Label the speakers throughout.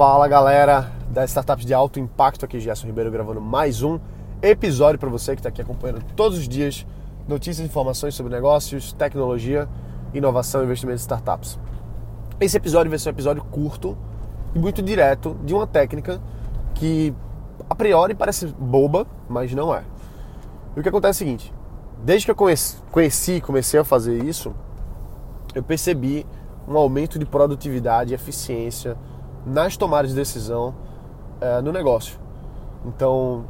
Speaker 1: Fala galera das startups de alto impacto, aqui Gerson Ribeiro gravando mais um episódio para você que está aqui acompanhando todos os dias notícias e informações sobre negócios, tecnologia, inovação e investimento em startups. Esse episódio vai ser um episódio curto e muito direto de uma técnica que a priori parece boba, mas não é. E o que acontece é o seguinte: desde que eu conheci, comecei a fazer isso, eu percebi um aumento de produtividade e eficiência nas tomadas de decisão é, no negócio. Então,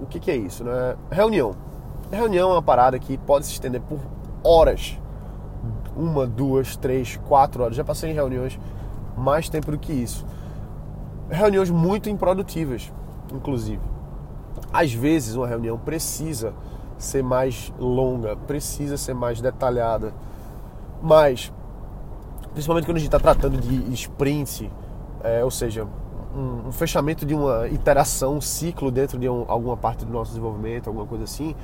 Speaker 1: o que, que é isso? Né? Reunião. Reunião é uma parada que pode se estender por horas. Uma, duas, três, quatro horas. Já passei em reuniões mais tempo do que isso. Reuniões muito improdutivas, inclusive. Às vezes uma reunião precisa ser mais longa, precisa ser mais detalhada. Mas, principalmente quando a gente está tratando de sprint, é, ou seja, um, um, fechamento de uma iteração, um ciclo dentro de um, alguma parte do nosso desenvolvimento, alguma coisa assim,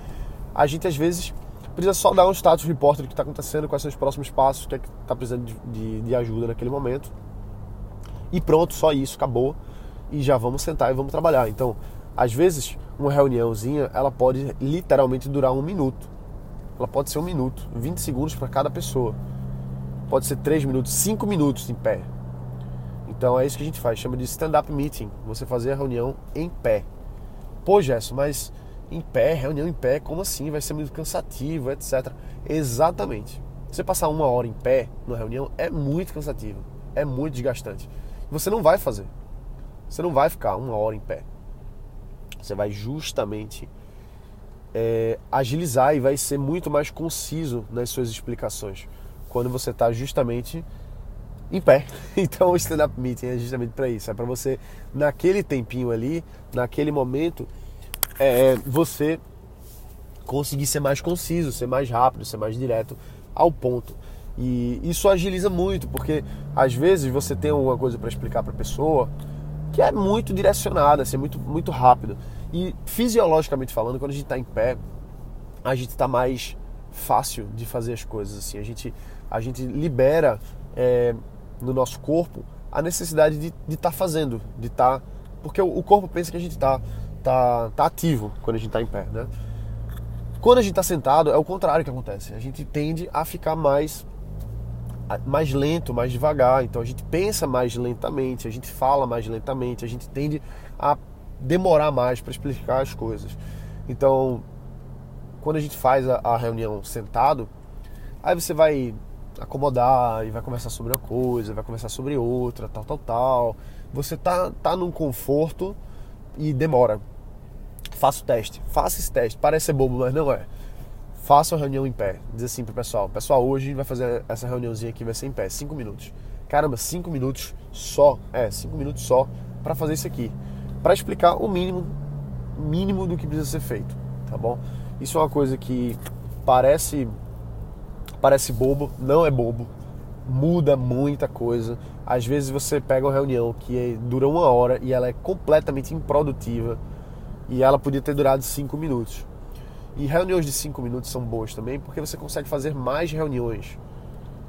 Speaker 1: a gente às vezes precisa só dar um status report do que está acontecendo, quais são os próximos passos, o que é que está precisando de, de, de ajuda naquele momento. E pronto, só isso, acabou. E já vamos sentar e vamos trabalhar. Então, às vezes, uma reuniãozinha, ela pode literalmente durar um minuto. Ela pode ser um minuto, 20 segundos para cada pessoa. Pode ser 3 minutos, 5 minutos em pé. Então é isso que a gente faz, chama de stand-up meeting. Você fazer a reunião em pé. Pô, Gerson, mas em pé, reunião em pé, como assim? Vai ser muito cansativo, etc. Exatamente. Você passar uma hora em pé numa reunião é muito cansativo, é muito desgastante. Você não vai fazer. Você não vai ficar uma hora em pé. Você vai justamente é, agilizar e vai ser muito mais conciso nas suas explicações quando você está justamente em pé. Então o stand-up meeting é justamente para isso, é para você naquele tempinho ali, naquele momento, é, você conseguir ser mais conciso, ser mais rápido, ser mais direto ao ponto. E isso agiliza muito, porque às vezes você tem alguma coisa para explicar para a pessoa que é muito direcionada, assim, muito, muito rápido. E fisiologicamente falando, quando a gente está em pé, a gente está mais fácil de fazer as coisas. Assim, a gente, a gente libera é, no nosso corpo a necessidade de estar tá fazendo, de estar. Tá, porque o, o, corpo pensa que a gente está tá, tá ativo quando a gente está em pé, né? Quando a gente está sentado, é o contrário que acontece. A gente tende a ficar mais mais lento, mais devagar. Então a gente pensa mais lentamente, a gente fala mais lentamente, a gente tende a demorar mais para explicar as coisas. Então, quando a gente faz a, a, reunião sentado, aí você vai acomodar e vai conversar sobre uma coisa, vai conversar sobre outra, tal, tal, tal. Você tá, tá num conforto e demora. Faça o teste, faça esse teste. Parece ser bobo, mas não é faça uma reunião em pé. Diz assim pro pessoal: Pessoal, hoje a vai fazer essa reuniãozinha aqui, vai ser em pé, 5 minutos. Caramba, 5 minutos só. É, 5 minutos só para fazer isso aqui. Para explicar o mínimo, mínimo do que precisa ser feito, tá bom? Isso é uma coisa que parece parece bobo, não é bobo. Muda muita coisa. Às vezes você pega uma reunião que é, dura uma hora e ela é completamente improdutiva e ela podia ter durado cinco minutos. E reuniões de 5 minutos são boas também, porque você consegue fazer mais reuniões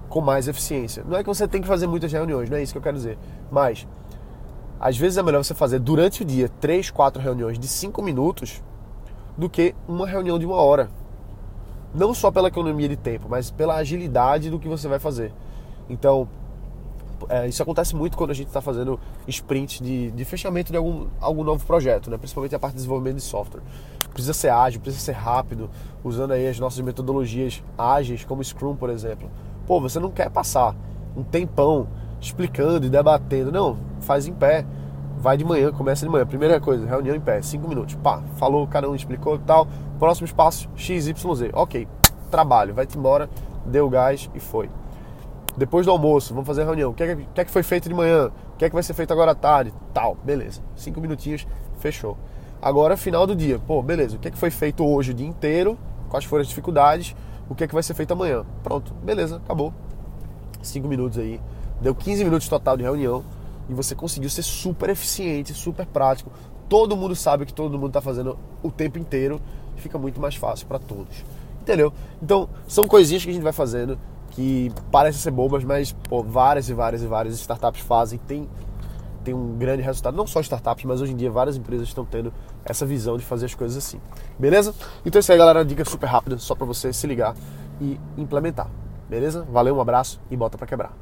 Speaker 1: com mais eficiência. Não é que você tem que fazer muitas reuniões, não é isso que eu quero dizer. Mas, às vezes é melhor você fazer durante o dia 3, 4 reuniões de 5 minutos do que uma reunião de uma hora. Não só pela economia de tempo, mas pela agilidade do que você vai fazer. Então, é, isso acontece muito quando a gente está fazendo sprint de, de fechamento de algum, algum novo projeto, né? principalmente a parte de desenvolvimento de software precisa ser ágil, precisa ser rápido, usando aí as nossas metodologias ágeis, como Scrum, por exemplo. Pô, você não quer passar um tempão explicando e debatendo, não, faz em pé. Vai de manhã, começa de manhã. Primeira coisa, reunião em pé, 5 minutos. Pá, falou, cada um explicou tal. Próximo espaço, XYZ. Ok, trabalho, vai-te embora, deu gás e foi. Depois do almoço, vamos fazer a reunião. O que é que, é que foi feito de manhã? O que é que vai ser feito agora à tarde? Tal, beleza. Cinco minutinhos, fechou. Agora, final do dia. Pô, beleza, o que, é que foi feito hoje o dia inteiro? Quais foram as dificuldades? O que, é que vai ser feito amanhã? Pronto, beleza, acabou. Cinco minutos aí. Deu 15 minutos total de reunião e você conseguiu ser super eficiente, super prático. Todo mundo sabe que todo mundo está fazendo o tempo inteiro e fica muito mais fácil para todos. Entendeu? Então, são coisinhas que a gente vai fazendo que parecem ser bobas, mas pô, várias e várias e várias startups fazem. Tem tem um grande resultado. Não só startups, mas hoje em dia várias empresas estão tendo essa visão de fazer as coisas assim. Beleza? Então isso aí, galera, dica super rápida, só para você se ligar e implementar. Beleza? Valeu, um abraço e bota para quebrar.